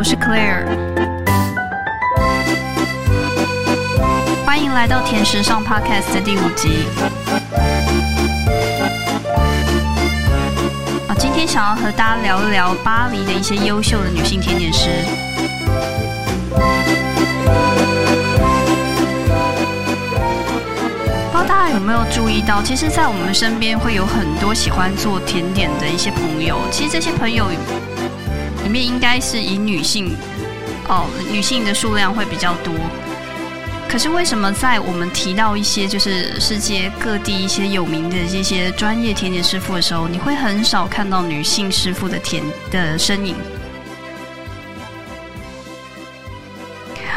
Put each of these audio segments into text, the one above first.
我是 Claire，欢迎来到甜食上 Podcast 的第五集。啊，今天想要和大家聊一聊巴黎的一些优秀的女性甜点师。不知道大家有没有注意到，其实，在我们身边会有很多喜欢做甜点的一些朋友。其实这些朋友面，应该是以女性哦，女性的数量会比较多。可是为什么在我们提到一些就是世界各地一些有名的这些专业甜点师傅的时候，你会很少看到女性师傅的甜的身影？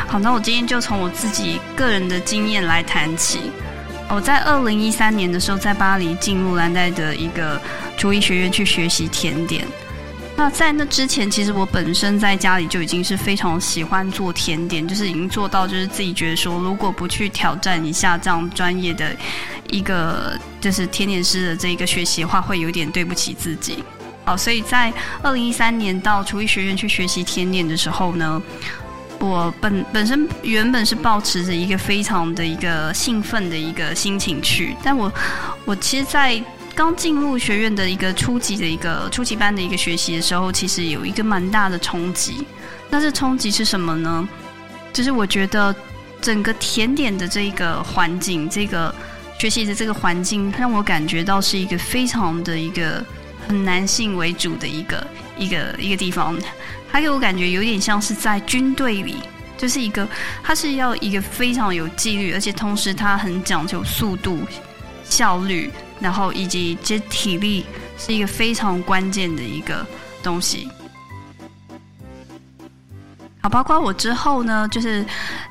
好，那我今天就从我自己个人的经验来谈起。我在二零一三年的时候，在巴黎进入兰黛的一个厨艺学院去学习甜点。那在那之前，其实我本身在家里就已经是非常喜欢做甜点，就是已经做到就是自己觉得说，如果不去挑战一下这样专业的一个就是甜点师的这一个学习的话，会有点对不起自己。好，所以在二零一三年到厨艺学院去学习甜点的时候呢。我本本身原本是抱持着一个非常的一个兴奋的一个心情去，但我我其实，在刚进入学院的一个初级的一个初级班的一个学习的时候，其实有一个蛮大的冲击。那这冲击是什么呢？就是我觉得整个甜点的这个环境，这个学习的这个环境，让我感觉到是一个非常的一个很男性为主的一个一个一个地方。他给我感觉有点像是在军队里，就是一个，他是要一个非常有纪律，而且同时他很讲究速度、效率，然后以及这体力是一个非常关键的一个东西。好，包括我之后呢，就是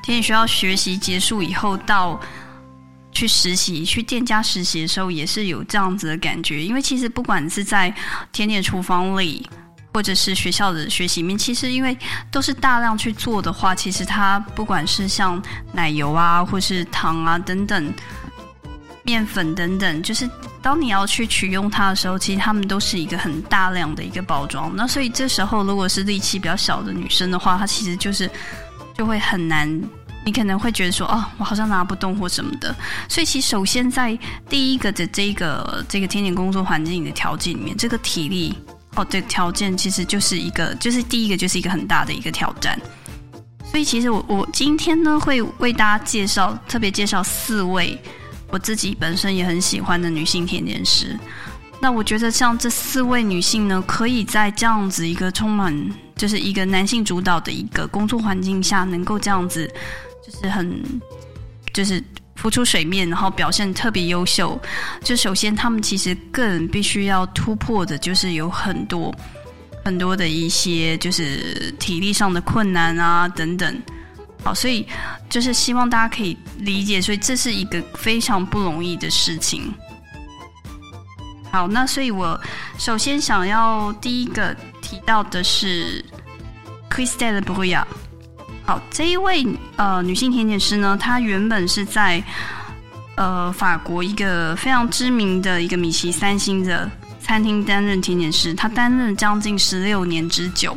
甜点学校学习结束以后，到去实习、去店家实习的时候，也是有这样子的感觉。因为其实不管是在甜点厨房里。或者是学校的学习面，其实因为都是大量去做的话，其实它不管是像奶油啊，或是糖啊等等，面粉等等，就是当你要去取用它的时候，其实它们都是一个很大量的一个包装。那所以这时候，如果是力气比较小的女生的话，她其实就是就会很难，你可能会觉得说，哦，我好像拿不动或什么的。所以，其实首先在第一个的这个这个甜点工作环境的条件里面，这个体力。哦，这条件其实就是一个，就是第一个就是一个很大的一个挑战。所以其实我我今天呢会为大家介绍，特别介绍四位我自己本身也很喜欢的女性甜点师。那我觉得像这四位女性呢，可以在这样子一个充满就是一个男性主导的一个工作环境下，能够这样子就是很就是。浮出水面，然后表现特别优秀。就首先，他们其实个人必须要突破的，就是有很多很多的一些，就是体力上的困难啊等等。好，所以就是希望大家可以理解，所以这是一个非常不容易的事情。好，那所以我首先想要第一个提到的是 Christelle b r u y a 好，这一位呃女性甜点师呢，她原本是在呃法国一个非常知名的一个米其三星的餐厅担任甜点师，她担任将近十六年之久。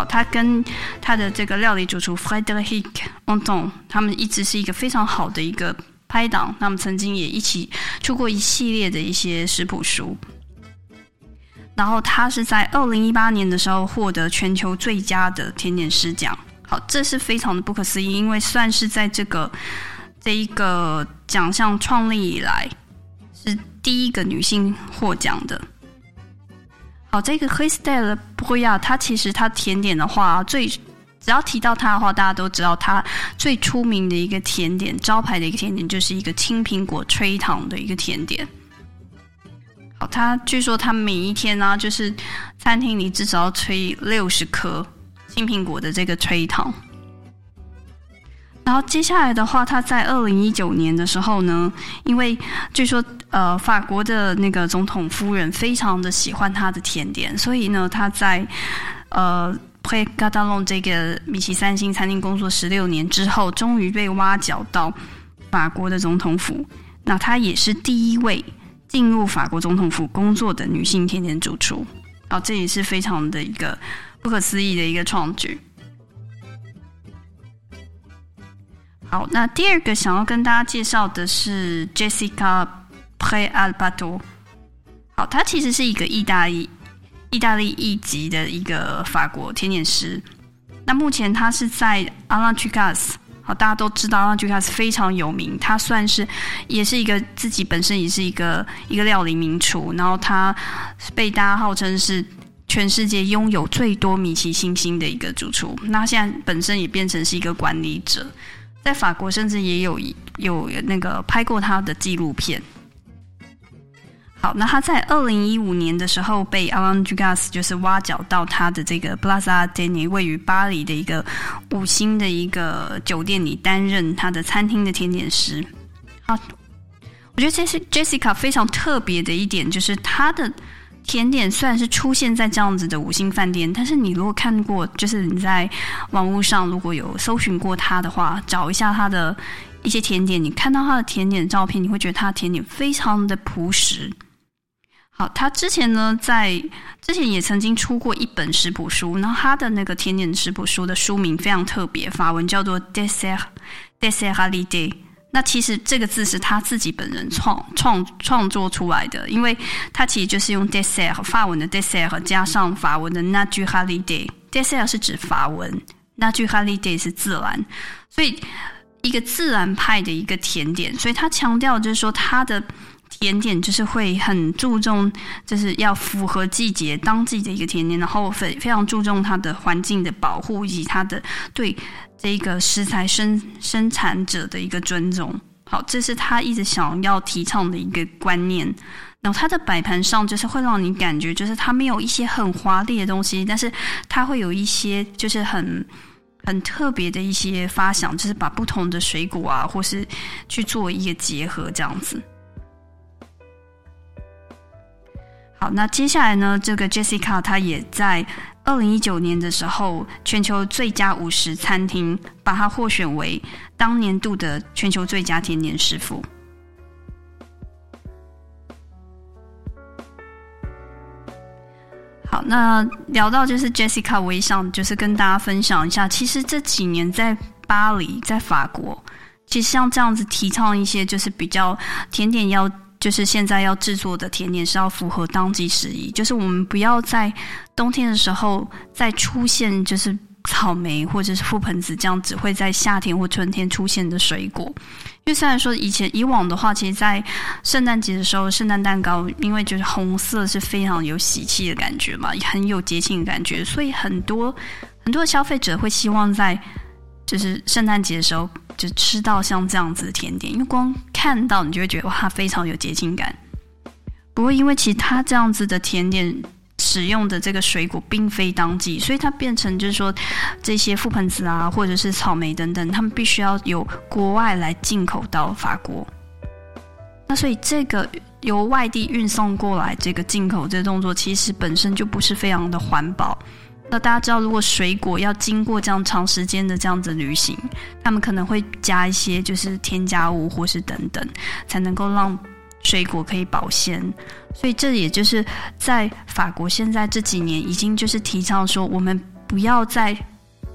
好，她跟他的这个料理主厨 Frederic Anton，他们一直是一个非常好的一个拍档，他们曾经也一起出过一系列的一些食谱书。然后他是在二零一八年的时候获得全球最佳的甜点师奖。好，这是非常的不可思议，因为算是在这个这一个奖项创立以来是第一个女性获奖的。好，这个 h i s t e l b r u y a 她其实它甜点的话，最只要提到它的话，大家都知道它最出名的一个甜点，招牌的一个甜点就是一个青苹果吹糖的一个甜点。好，她据说她每一天呢，就是餐厅里至少要吹六十颗。青苹果的这个吹糖，然后接下来的话，他在二零一九年的时候呢，因为据说呃法国的那个总统夫人非常的喜欢她的甜点所以呢她在呃 preda long 这个米奇三星餐厅工作十六年之后终于被挖角到法国的总统府。那她也是第一位进入法国总统府工作的女性甜点主厨啊这也是非常的一个不可思议的一个创举。好那第二个想要跟大家介绍的是 jessica Pre Albato。好，他其实是一个意大利意大利一级的一个法国甜点师。那目前他是在 a l a n t i c a s。好，大家都知道 a l a n t i c a s 非常有名，他算是也是一个自己本身也是一个一个料理名厨，然后他被大家号称是。全世界拥有最多米其星星的一个主厨，那现在本身也变成是一个管理者，在法国甚至也有有那个拍过他的纪录片。好，那他在二零一五年的时候被 Alain Ducasse 就是挖角到他的这个 Plaza d e n y 位于巴黎的一个五星的一个酒店里担任他的餐厅的甜点师。好，我觉得这是 Jessica 非常特别的一点，就是他的。甜点虽然是出现在这样子的五星饭店，但是你如果看过，就是你在网络上如果有搜寻过他的话，找一下他的一些甜点，你看到他的甜点照片，你会觉得他的甜点非常的朴实。好，他之前呢，在之前也曾经出过一本食谱书，然后他的那个甜点食谱书的书名非常特别，法文叫做 Dessert Dessert Holiday。那其实这个字是他自己本人创创创作出来的，因为他其实就是用 dessert 法文的 dessert 加上法文的 naturalité。dessert 是指法文，naturalité 是自然，所以一个自然派的一个甜点。所以他强调就是说，他的甜点就是会很注重，就是要符合季节当季的一个甜点，然后非非常注重它的环境的保护以及它的对。这个食材生生产者的一个尊重，好，这是他一直想要提倡的一个观念。然后他的摆盘上就是会让你感觉，就是他没有一些很华丽的东西，但是他会有一些就是很很特别的一些发想，就是把不同的水果啊，或是去做一个结合这样子。好，那接下来呢，这个 Jessica 她也在。二零一九年的时候，全球最佳五十餐厅把它获选为当年度的全球最佳甜点师傅。好，那聊到就是 Jessica 我也想，就是跟大家分享一下，其实这几年在巴黎，在法国，其实像这样子提倡一些，就是比较甜点要。就是现在要制作的甜点是要符合当季时宜，就是我们不要在冬天的时候再出现就是草莓或者是覆盆子这样只会在夏天或春天出现的水果。因为虽然说以前以往的话，其实，在圣诞节的时候，圣诞蛋糕因为就是红色是非常有喜气的感觉嘛，很有节庆的感觉，所以很多很多消费者会希望在就是圣诞节的时候。就吃到像这样子的甜点，因为光看到你就会觉得哇，非常有节庆感。不过，因为其他这样子的甜点使用的这个水果并非当季，所以它变成就是说，这些覆盆子啊，或者是草莓等等，他们必须要由国外来进口到法国。那所以，这个由外地运送过来这个进口这个动作，其实本身就不是非常的环保。那大家知道，如果水果要经过这样长时间的这样子旅行，他们可能会加一些就是添加物或是等等，才能够让水果可以保鲜。所以这也就是在法国现在这几年已经就是提倡说，我们不要再。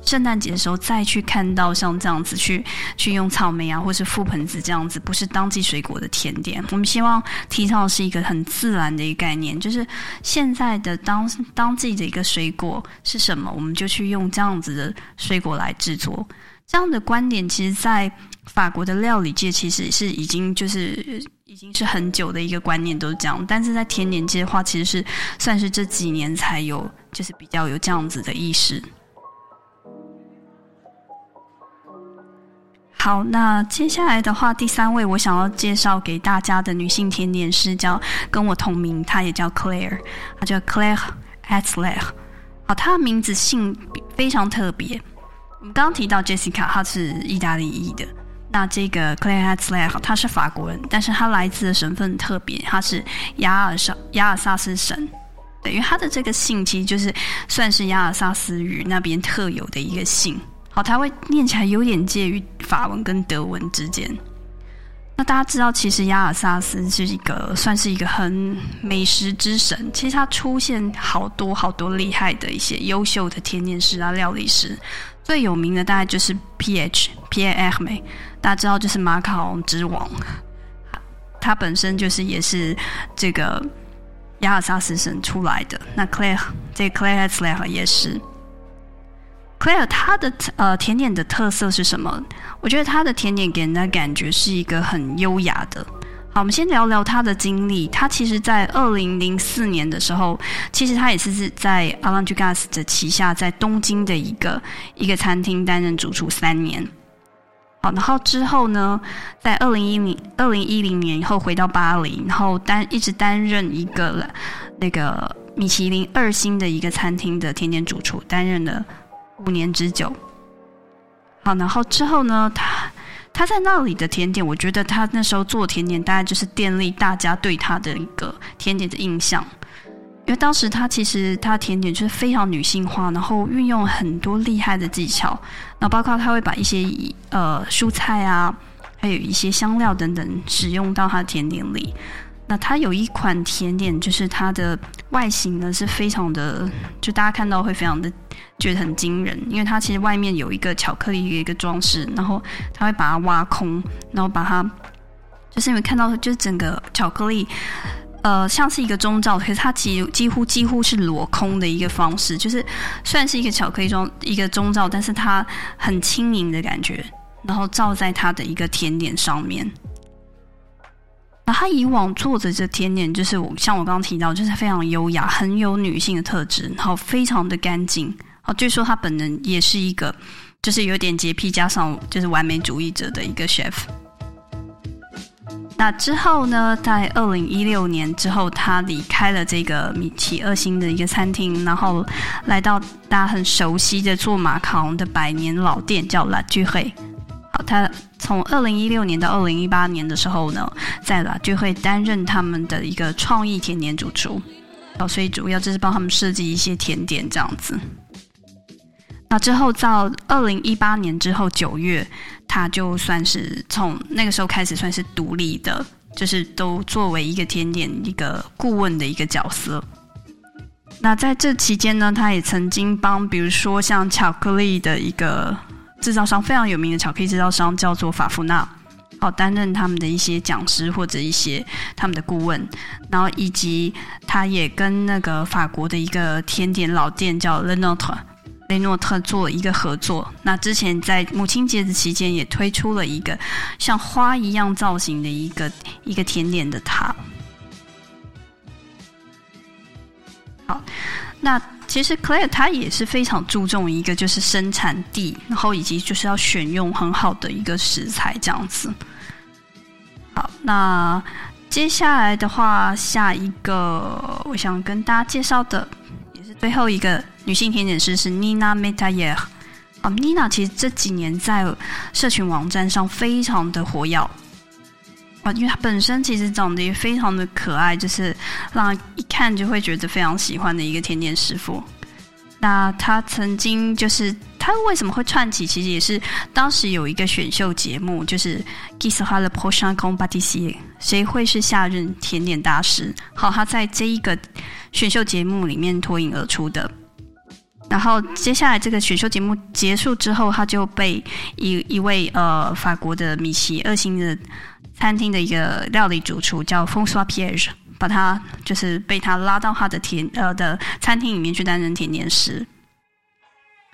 圣诞节的时候再去看到像这样子去去用草莓啊，或是覆盆子这样子，不是当季水果的甜点。我们希望提倡的是一个很自然的一个概念，就是现在的当当季的一个水果是什么，我们就去用这样子的水果来制作。这样的观点，其实，在法国的料理界其实是已经就是已经是很久的一个观念都是这样，但是在甜点界的话，其实是算是这几年才有，就是比较有这样子的意识。好，那接下来的话，第三位我想要介绍给大家的女性甜点师叫跟我同名，她也叫 Claire，她叫 Claire Atler。好，她的名字姓非常特别。我们刚刚提到 Jessica，她是意大利裔的。那这个 Claire Atler，她是法国人，但是她来自的省份特别，她是亚尔萨亚尔萨斯省。对，因为她的这个姓其实就是算是亚尔萨斯语那边特有的一个姓。好，它会念起来有点介于法文跟德文之间。那大家知道，其实亚尔萨斯是一个算是一个很美食之神。其实它出现好多好多厉害的一些优秀的甜点师啊、料理师。最有名的大概就是 P H P A H 美，大家知道就是马卡龙之王。他本身就是也是这个亚尔萨斯省出来的。那 Claire 这 Claire Hetzler 也是。Claire 它的呃甜点的特色是什么？我觉得它的甜点给人的感觉是一个很优雅的。好，我们先聊聊他的经历。他其实，在二零零四年的时候，其实他也是在 a l a n g a s 的旗下，在东京的一个一个餐厅担任主厨三年。好，然后之后呢，在二零一零二零一零年以后回到巴黎，然后担一直担任一个那个米其林二星的一个餐厅的甜点主厨，担任了五年之久。好，然后之后呢，他。他在那里的甜点，我觉得他那时候做甜点，大概就是建立大家对他的一个甜点的印象。因为当时他其实他甜点就是非常女性化，然后运用很多厉害的技巧，那包括他会把一些呃蔬菜啊，还有一些香料等等使用到他的甜点里。那它有一款甜点，就是它的外形呢是非常的，就大家看到会非常的觉得很惊人，因为它其实外面有一个巧克力的一个装饰，然后它会把它挖空，然后把它就是你们看到就是整个巧克力，呃，像是一个中罩，可是它几几乎几乎是裸空的一个方式，就是虽然是一个巧克力装一个中罩，但是它很轻盈的感觉，然后罩在它的一个甜点上面。那他以往做的这甜点，就是我像我刚刚提到，就是非常优雅，很有女性的特质，然后非常的干净。哦，据说他本人也是一个，就是有点洁癖加上就是完美主义者的一个 chef。那之后呢，在二零一六年之后，他离开了这个米其二星的一个餐厅，然后来到大家很熟悉的做马卡龙的百年老店，叫拉聚会。他从二零一六年到二零一八年的时候呢，在了就会担任他们的一个创意甜点主厨，哦，所以主要就是帮他们设计一些甜点这样子。那之后到二零一八年之后九月，他就算是从那个时候开始算是独立的，就是都作为一个甜点一个顾问的一个角色。那在这期间呢，他也曾经帮比如说像巧克力的一个。制造商非常有名的巧克力制造商叫做法芙娜，好担任他们的一些讲师或者一些他们的顾问，然后以及他也跟那个法国的一个甜点老店叫 Le Notre 雷诺特做一个合作。那之前在母亲节的期间也推出了一个像花一样造型的一个一个甜点的塔。好，那。其实 Claire 他也是非常注重一个就是生产地，然后以及就是要选用很好的一个食材这样子。好，那接下来的话，下一个我想跟大家介绍的也是最后一个女性甜点师是 Nina Metayer。啊，Nina 其实这几年在社群网站上非常的活跃。啊，因为他本身其实长得也非常的可爱，就是让一看就会觉得非常喜欢的一个甜点师傅。那他曾经就是他为什么会串起？其实也是当时有一个选秀节目，就是 Kiss h a l p o s h a n c o m b a t i s i 谁会是下任甜点大师？好，他在这一个选秀节目里面脱颖而出的。然后接下来这个选秀节目结束之后，他就被一一位呃法国的米奇二星的。餐厅的一个料理主厨叫 François Pierre，把他就是被他拉到他的甜呃的餐厅里面去担任甜点师。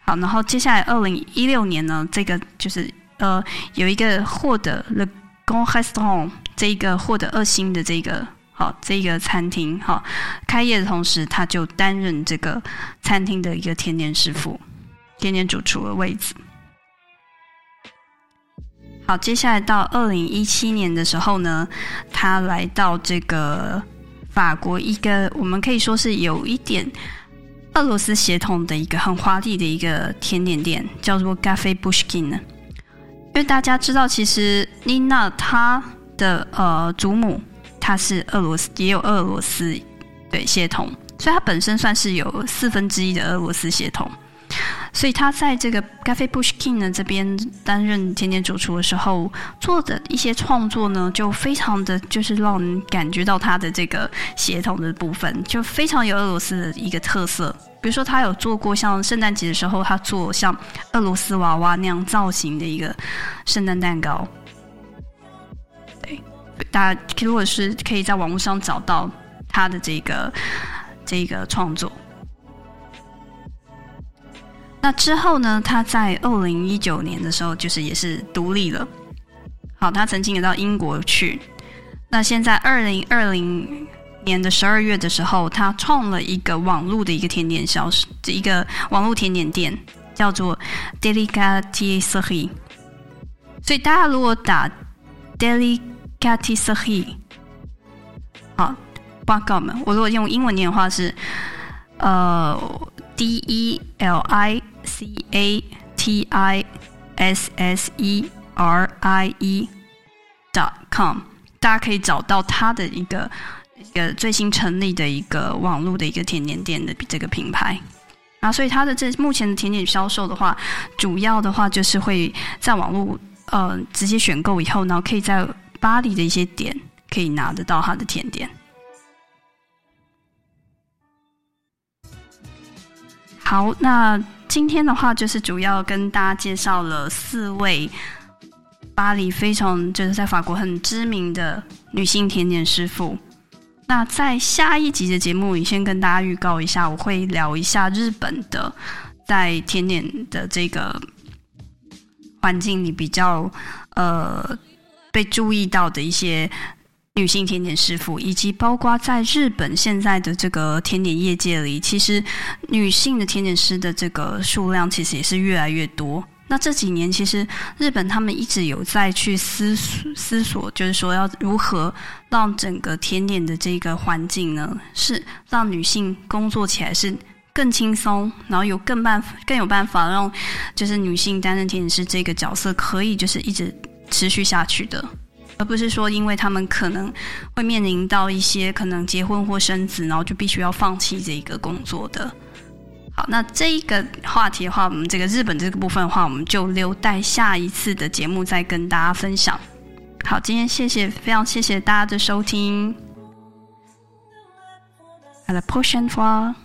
好，然后接下来二零一六年呢，这个就是呃有一个获得 Le Grand Restaurant 这一个获得二星的这个好这个餐厅好开业的同时，他就担任这个餐厅的一个甜点师傅、甜点主厨的位置。好，接下来到二零一七年的时候呢，他来到这个法国一个我们可以说是有一点俄罗斯血统的一个很华丽的一个甜点店，叫做 g a f e Bushkin 呢。因为大家知道，其实妮娜她的呃祖母她是俄罗斯，也有俄罗斯对血统，所以她本身算是有四分之一的俄罗斯血统。所以他在这个 Cafe Pushkin 呢这边担任甜点主厨的时候，做的一些创作呢，就非常的就是让人感觉到他的这个协同的部分，就非常有俄罗斯的一个特色。比如说，他有做过像圣诞节的时候，他做像俄罗斯娃娃那样造型的一个圣诞蛋糕。对，大家如果是可以在网络上找到他的这个这个创作。那之后呢？他在二零一九年的时候，就是也是独立了。好，他曾经也到英国去。那现在二零二零年的十二月的时候，他创了一个网络的一个甜点销售，一个网络甜点店，叫做 Delicaterie。所以大家如果打 Delicaterie，好，报告们，我如果用英文念的话是呃 D E L I。c a t i s s e r i e dot com，大家可以找到它的一个一个最新成立的一个网络的一个甜点店的这个品牌啊，所以它的这目前的甜点销售的话，主要的话就是会在网络呃直接选购以后，然后可以在巴黎的一些点可以拿得到它的甜点。好，那。今天的话，就是主要跟大家介绍了四位巴黎非常就是在法国很知名的女性甜点师傅。那在下一集的节目里，先跟大家预告一下，我会聊一下日本的在甜点的这个环境里比较呃被注意到的一些。女性甜点师傅，以及包括在日本现在的这个甜点业界里，其实女性的甜点师的这个数量其实也是越来越多。那这几年，其实日本他们一直有在去思思索，就是说要如何让整个甜点的这个环境呢，是让女性工作起来是更轻松，然后有更办更有办法让就是女性担任甜点师这个角色可以就是一直持续下去的。而不是说，因为他们可能会面临到一些可能结婚或生子，然后就必须要放弃这一个工作的。好，那这一个话题的话，我们这个日本这个部分的话，我们就留待下一次的节目再跟大家分享。好，今天谢谢，非常谢谢大家的收听。À la prochaine fois.